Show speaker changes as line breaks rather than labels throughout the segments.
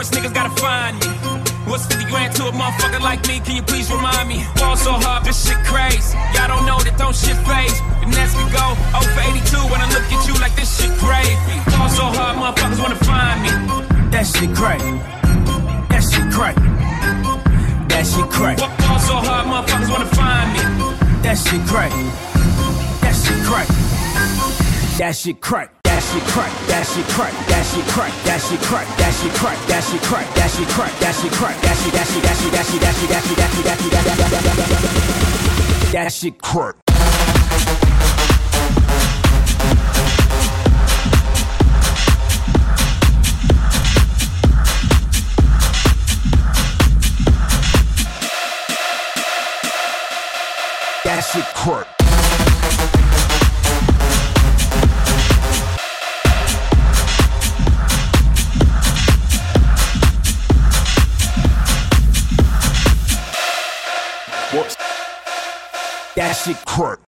First niggas gotta find me. What's 50 grand to a motherfucker like me? Can you please remind me? Fall so hard, this shit crazy. Y'all don't know that don't shit phase. The next could go 0 for 82 when I look at you like this shit gravy. Fall so hard, motherfuckers wanna find me. That shit crazy. That shit crazy. That shit crazy. Fall so hard, motherfuckers wanna find me. That shit crazy. That shit crazy. That shit crazy shit crack, that shit crack, that shit crack, that shit crack, that shit crack, that shit crack, that shit crack, that shit crack, that shit, that shit, that shit, that shit, that shit, that shit, that shit, that shit, that shit, that shit crack. That shit crack. That shit crack.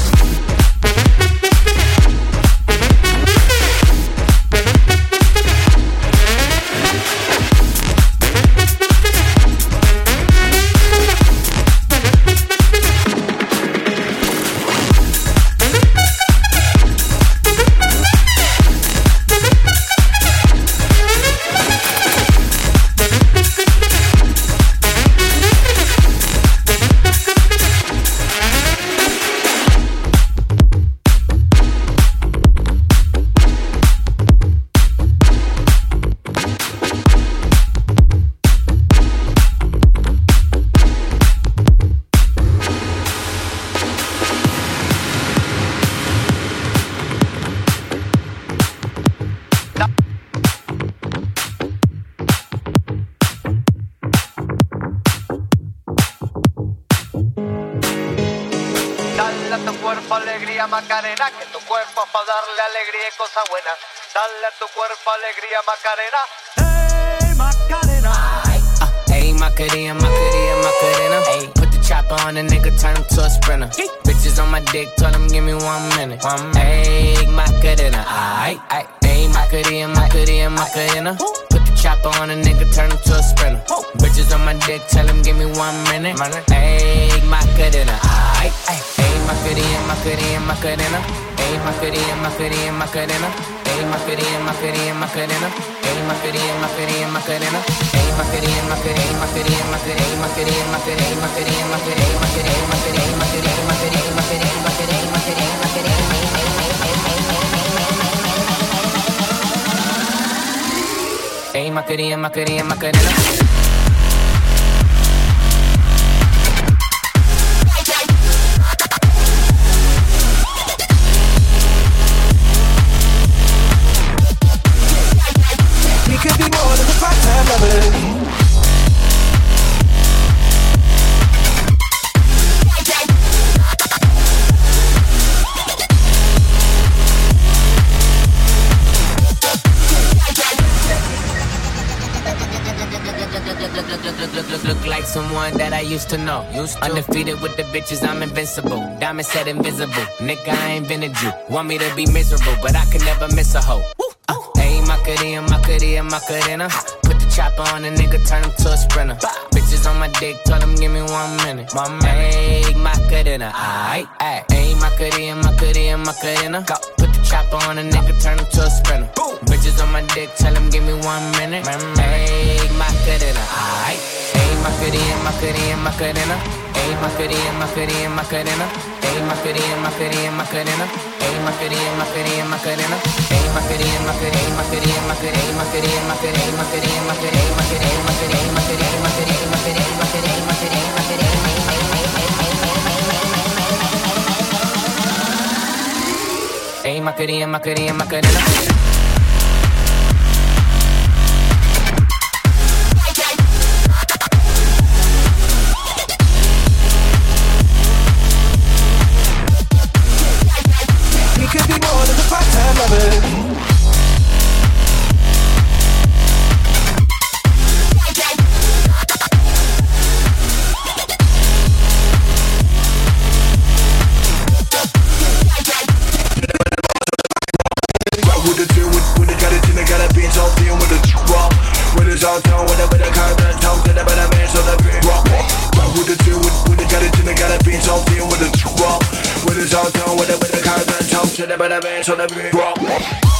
Someone that I used to know. Used to. Undefeated with the bitches, I'm invincible. Diamond said invisible. Nigga, I ain't been a Jew. Want me to be miserable, but I can never miss a hoe. Uh, hey, Macarena, Macarena, Macarena. Put the chopper on a nigga, turn him to a sprinter. Bitches on my dick, tell him give me one minute. Minute. Hey, Macarena, aight, aight. Hey, Macarena, Macarena, Macarena. Put the chopper on a nigga, turn him to a sprinter. Bitches on my dick, tell him give me one minute. My Hey, Macarena. Ay, ey Macarena, Macarena, Macarena. Ey Macarena, Macarena, Macarena. Ey Macarena, Macarena, Macarena. Ey Macarena, Macarena, Macarena. Ey Macarena, Macarena, Macarena, Macarena. Ey Macarena, Macarena, Macarena, Macarena. Ey Macarena, Macarena, Macarena, Macarena. Macarena, Macarena, Macarena, Macarena. Ey Macarena, Macarena, Macarena.
bada bang, so
the beat drop.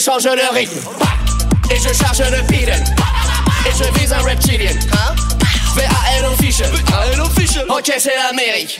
Change le rythme, et je charge le beaten, et je vise un reptilien. Hein? VAL official, official. Ok, c'est l'Amérique.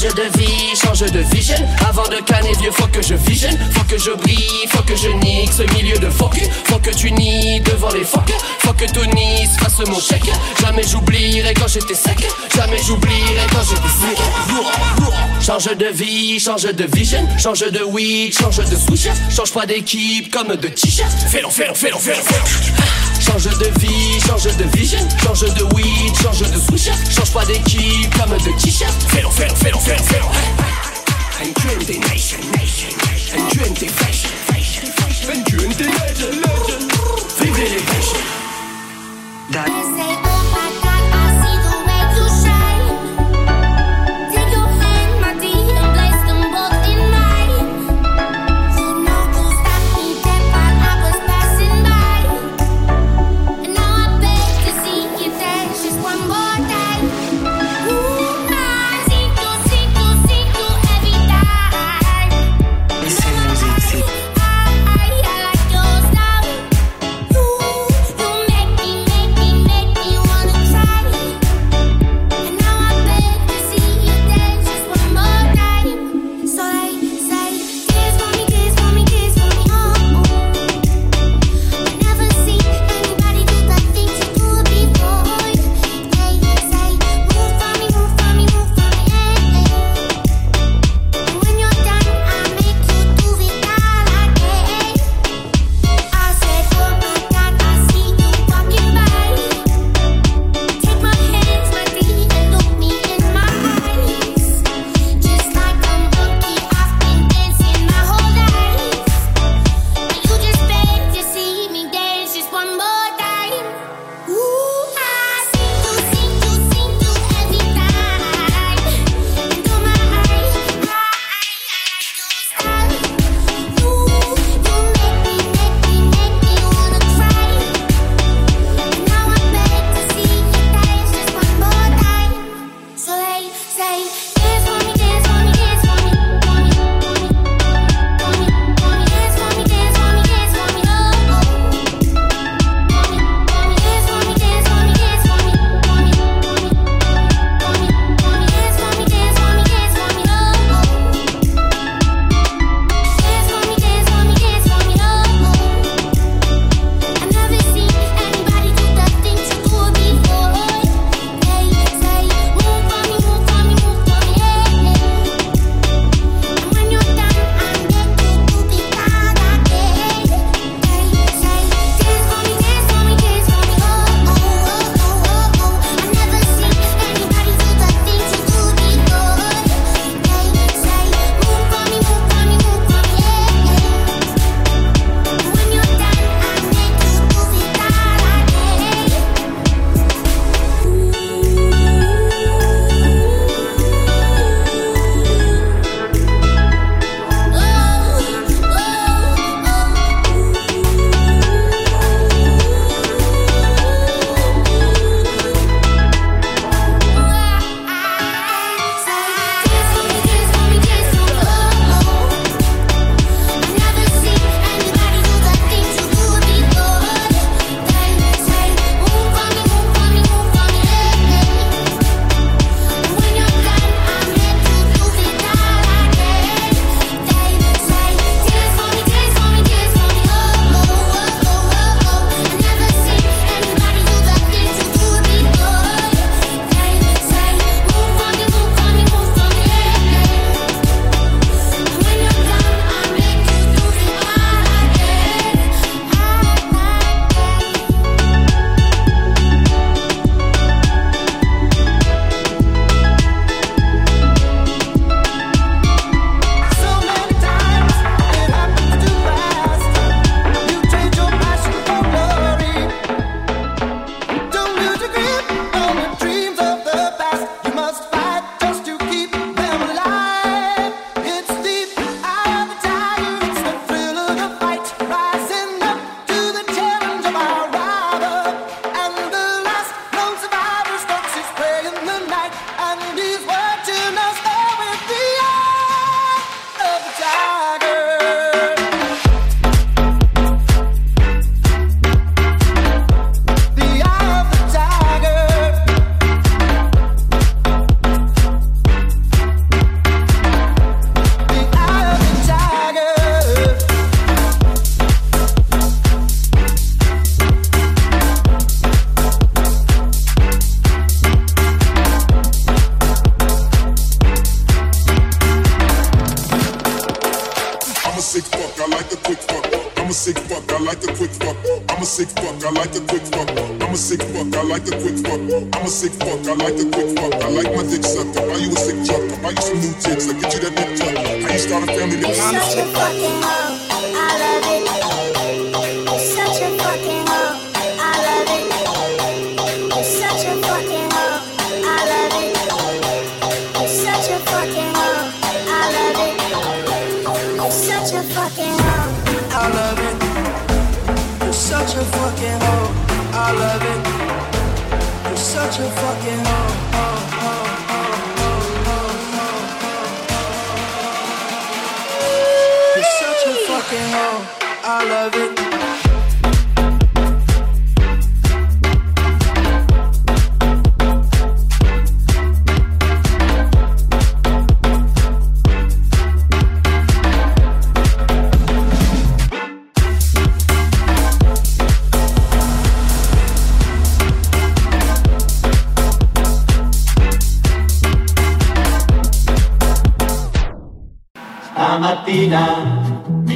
Change de vie, change de vision. Avant de canner vieux, faut que je vision Faut que je brille, faut que je nique ce milieu de focus. Faut que tu nies devant les phoques Faut que Tony fasse mon chèque. Jamais j'oublierai quand j'étais sec. Jamais j'oublierai quand j'étais sec. Change de vie, change de vision. Change de weed, change de switch Change pas d'équipe comme de t-shirt. Fais-le, fais-le, fais-le, fais-le Change de vie, change de vision Change de weed, change de switch Change pas d'équipe comme de t-shirt. Fais-le, fais-le, fais-le, fais-le, fais-le. Twenty nation, nation, and twenty fashion, fashion, fashion, and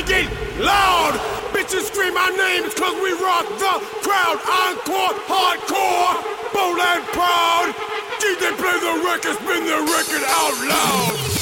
make it loud. Bitches scream our names cause we rock the crowd. Encore, hardcore, bold and proud. DJ play the record, spin
the record out loud.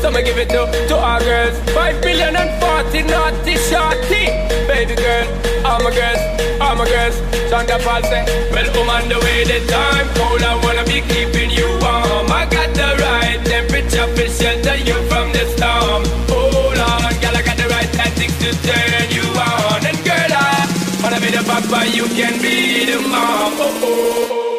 So me give it to, to our girls. Five billion and forty naughty shorty. Baby girl, all my girls, all my girls. Chanda Paul say, well, I'm on the way, the time cold. I wanna be keeping you warm. I got the right temperature to shelter you from the storm. Hold on, girl, I
got the right tactics to turn you on. And girl, I wanna be the papa, you can be the mom. Oh, oh, oh.
oh.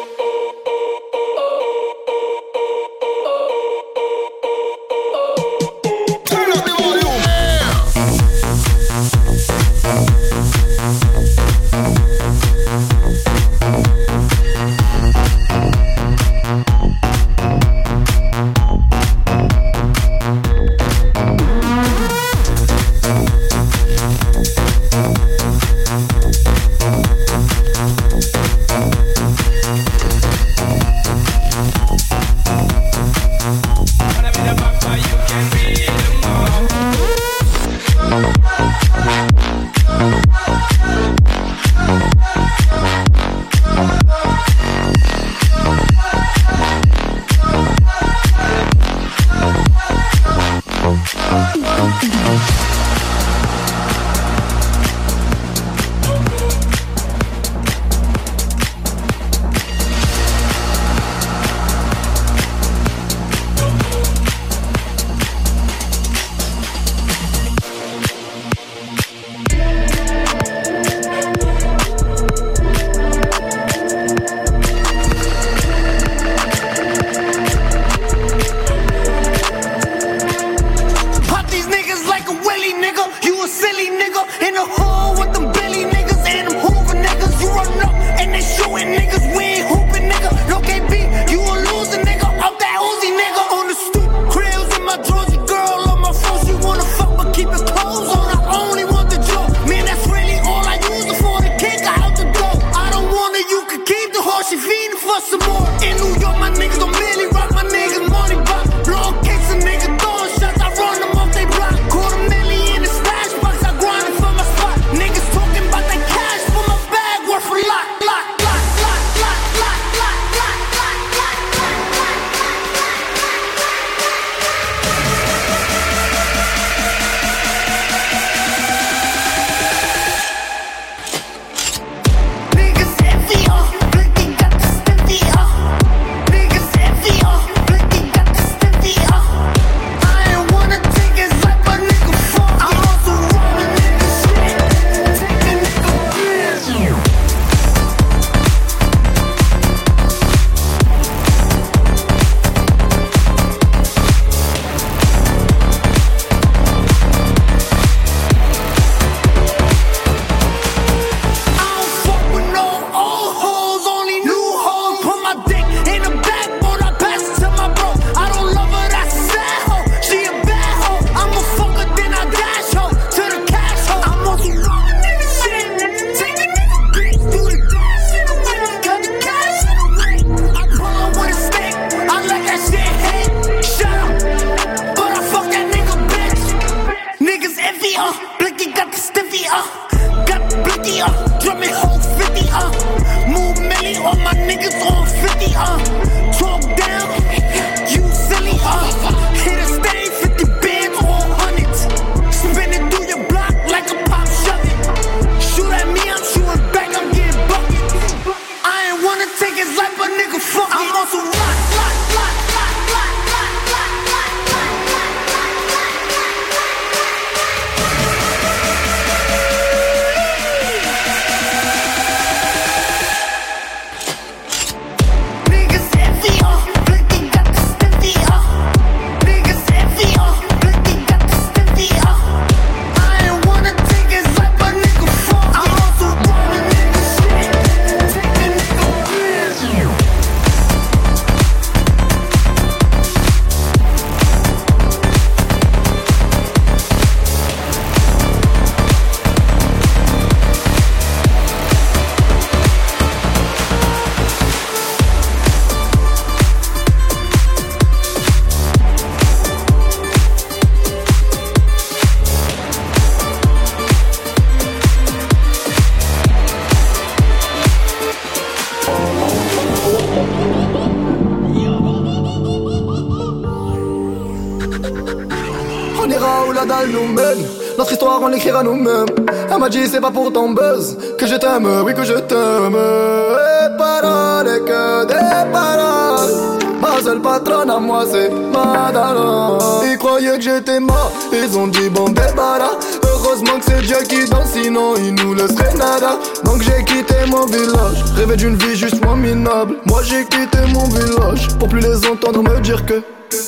Notre histoire, on l'écrira nous-mêmes. Elle m'a dit, c'est pas pour ton buzz que je t'aime, oui, que je t'aime. Et paroles, que des paroles. Ma seule patronne à moi, c'est Madara. Ils croyaient que j'étais mort, ils ont dit, bon, débarras. Heureusement que c'est Dieu qui danse, sinon il nous laisserait nada. Donc j'ai quitté mon village, rêvé d'une vie juste moins minable. Moi j'ai quitté mon village pour plus les entendre me dire que.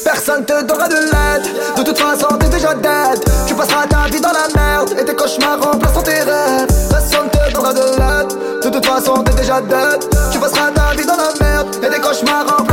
Personne te donnera de l'aide De toute façon t'es déjà dead Tu passeras ta vie dans la merde Et tes cauchemars remplaceront tes rêves. Personne te donnera de l'aide De toute façon t'es déjà dead. Tu passeras ta vie dans la merde Et tes cauchemars remplaceront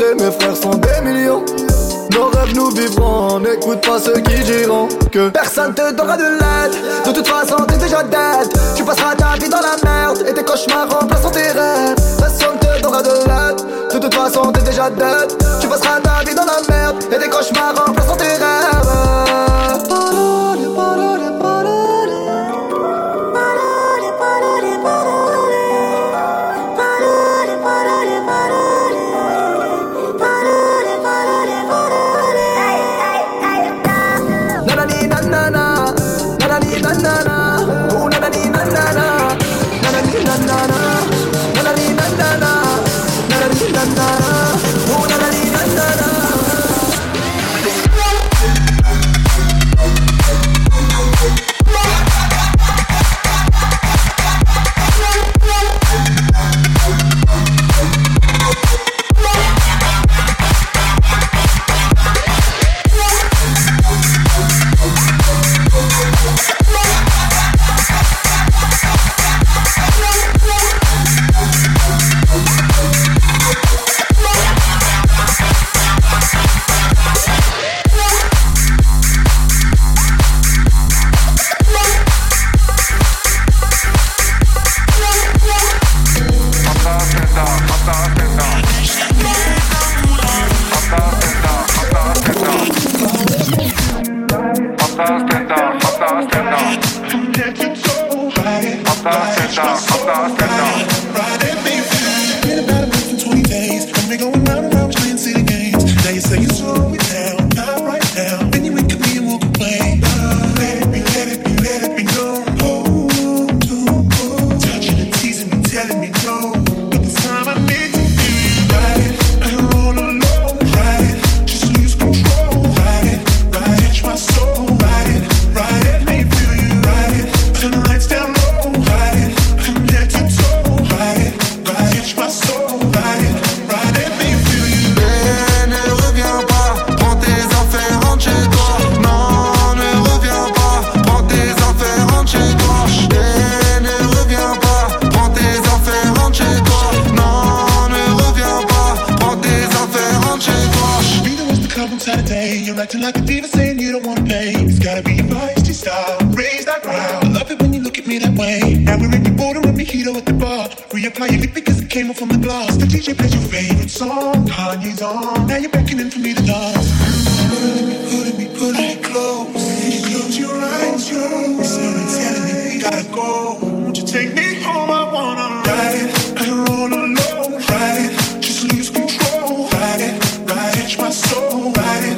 mes frères sont des millions nos rêves nous vivrons, n'écoute pas ceux qui diront que personne te donnera de l'aide. De toute façon, t'es déjà dead. Tu passeras ta vie dans la merde et tes cauchemars remplaceront tes rêves. Personne te donnera de l'aide. De toute façon, t'es déjà dead. Tu passeras ta vie dans la merde et tes cauchemars remplaceront
on Saturday. You're acting like a diva saying you don't wanna pay. It's gotta be your feisty style. Raise that ground. I love it when you look at me that way. Now we're in your border with mojito at the bar. Reapply your lip because it came off on the glass. The DJ plays your favorite song. Kanye's on. Now you're beckoning for me to dance. Pulling me, pulling me, pulling me close. Close your eyes, yo. Someone telling me we gotta go. Won't you take me home? I wanna ride. I'm all alone, ride. Just
so right.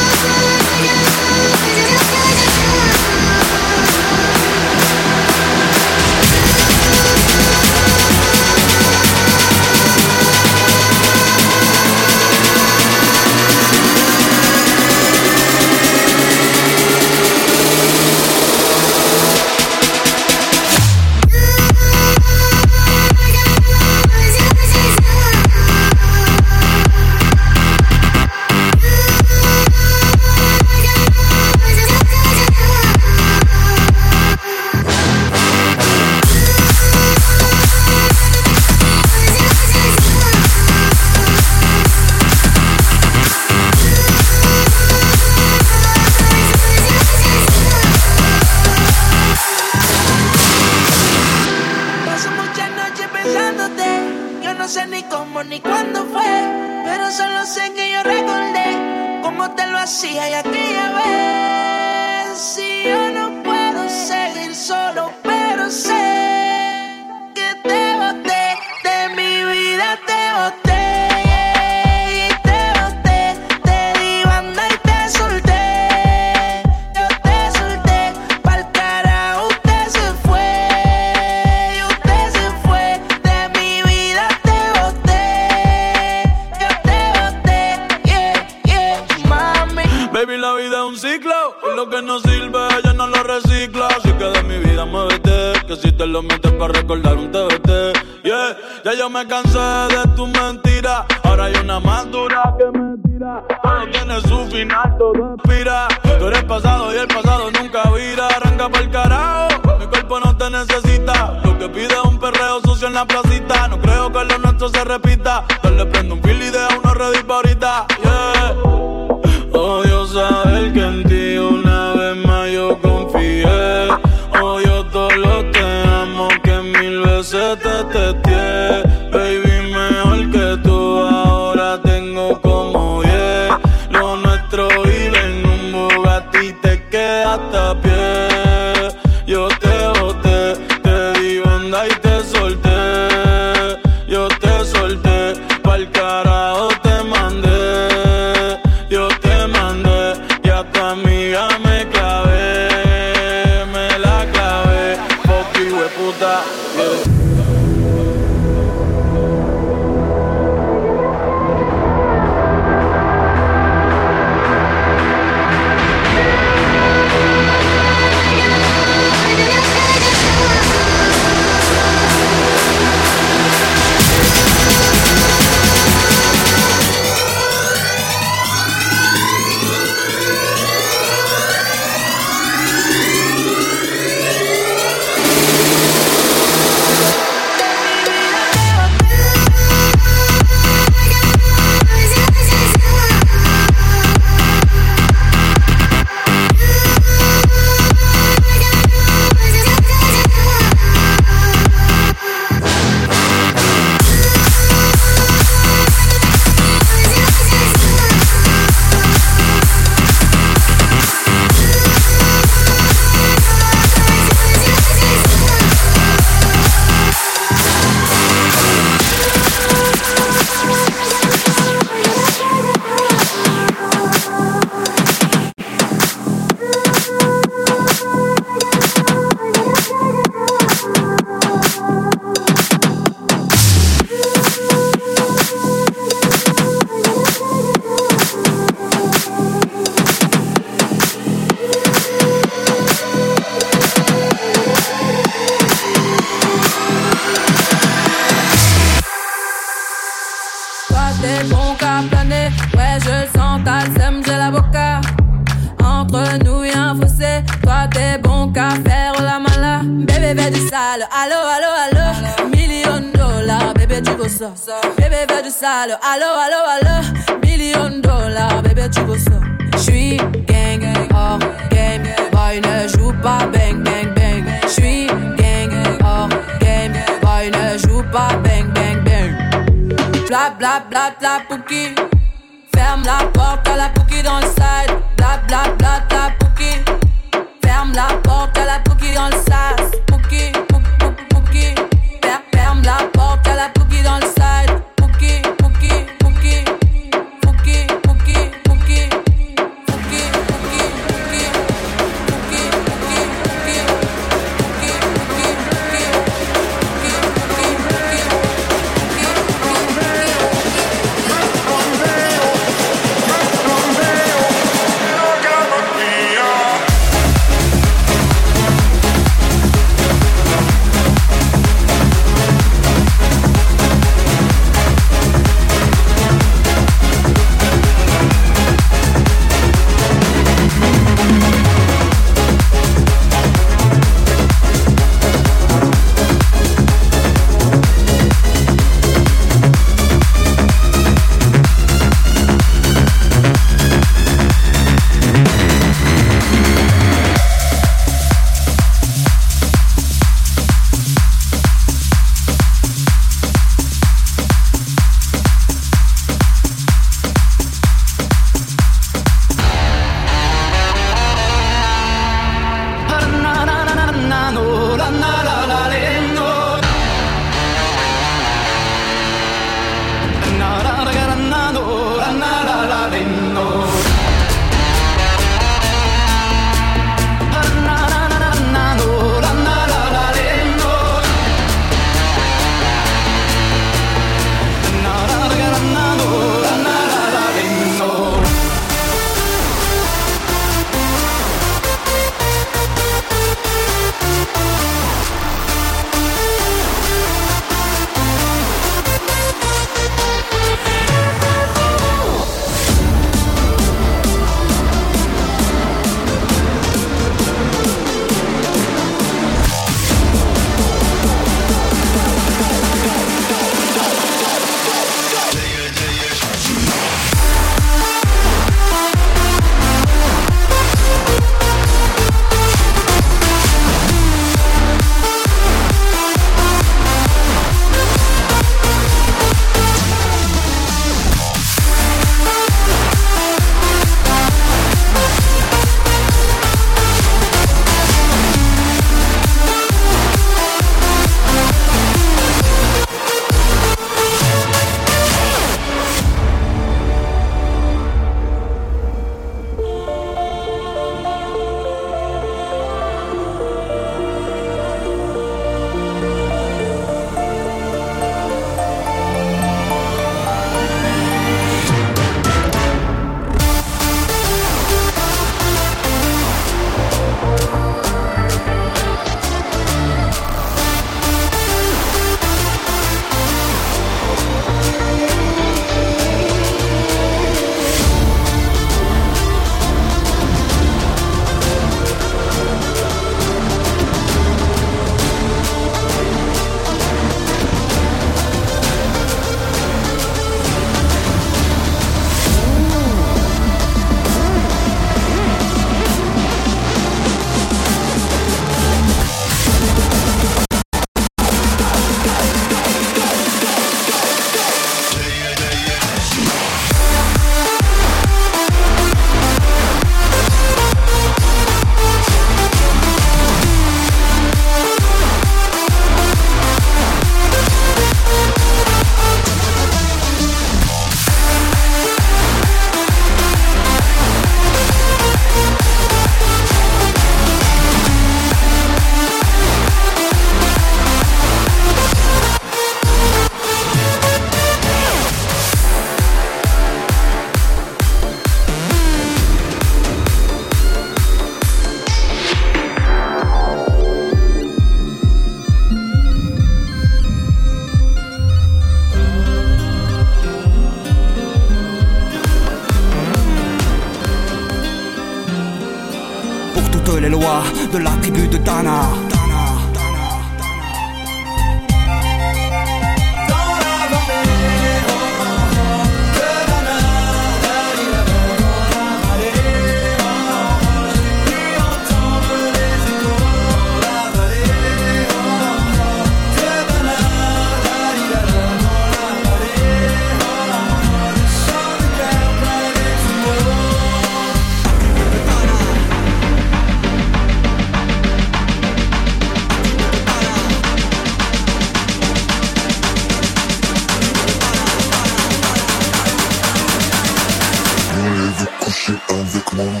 もの。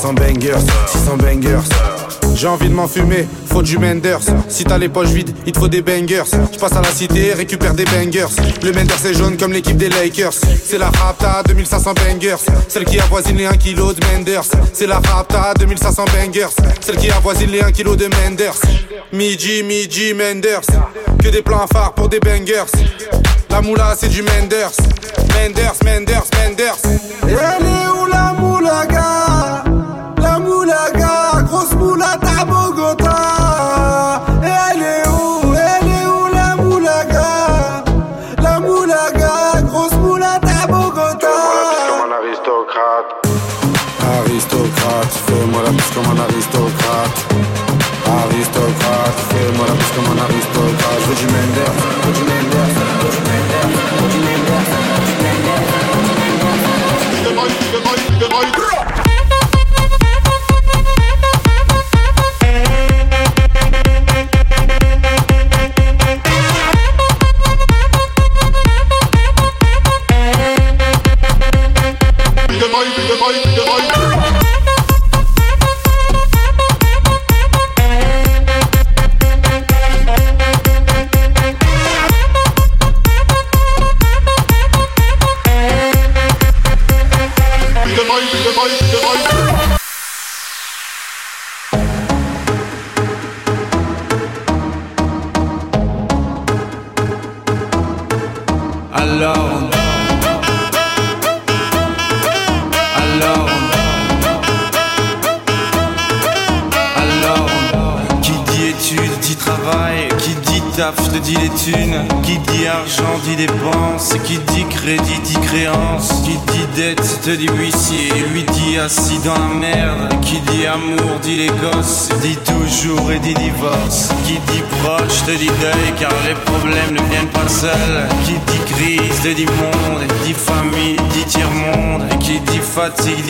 700 bangers, 600 bangers. J'ai envie de m'en fumer, faut du Menders. Si t'as les poches vides, il te faut des bangers. Je passe à la cité, récupère des bangers. Le Menders est jaune comme l'équipe des Lakers. C'est la Rapta 2500 bangers, celle qui avoisine les 1 kg de Menders. C'est la Rapta 2500 bangers, celle qui avoisine les 1 kg de Menders. Midi, midi, Menders. Que des plans phares pour des bangers. La moula c'est du Menders. Menders, Menders, Menders.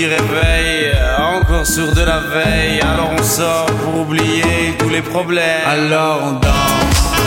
Fatigue dit réveil, encore sourd de la veille, alors on sort pour oublier tous les problèmes, alors on danse.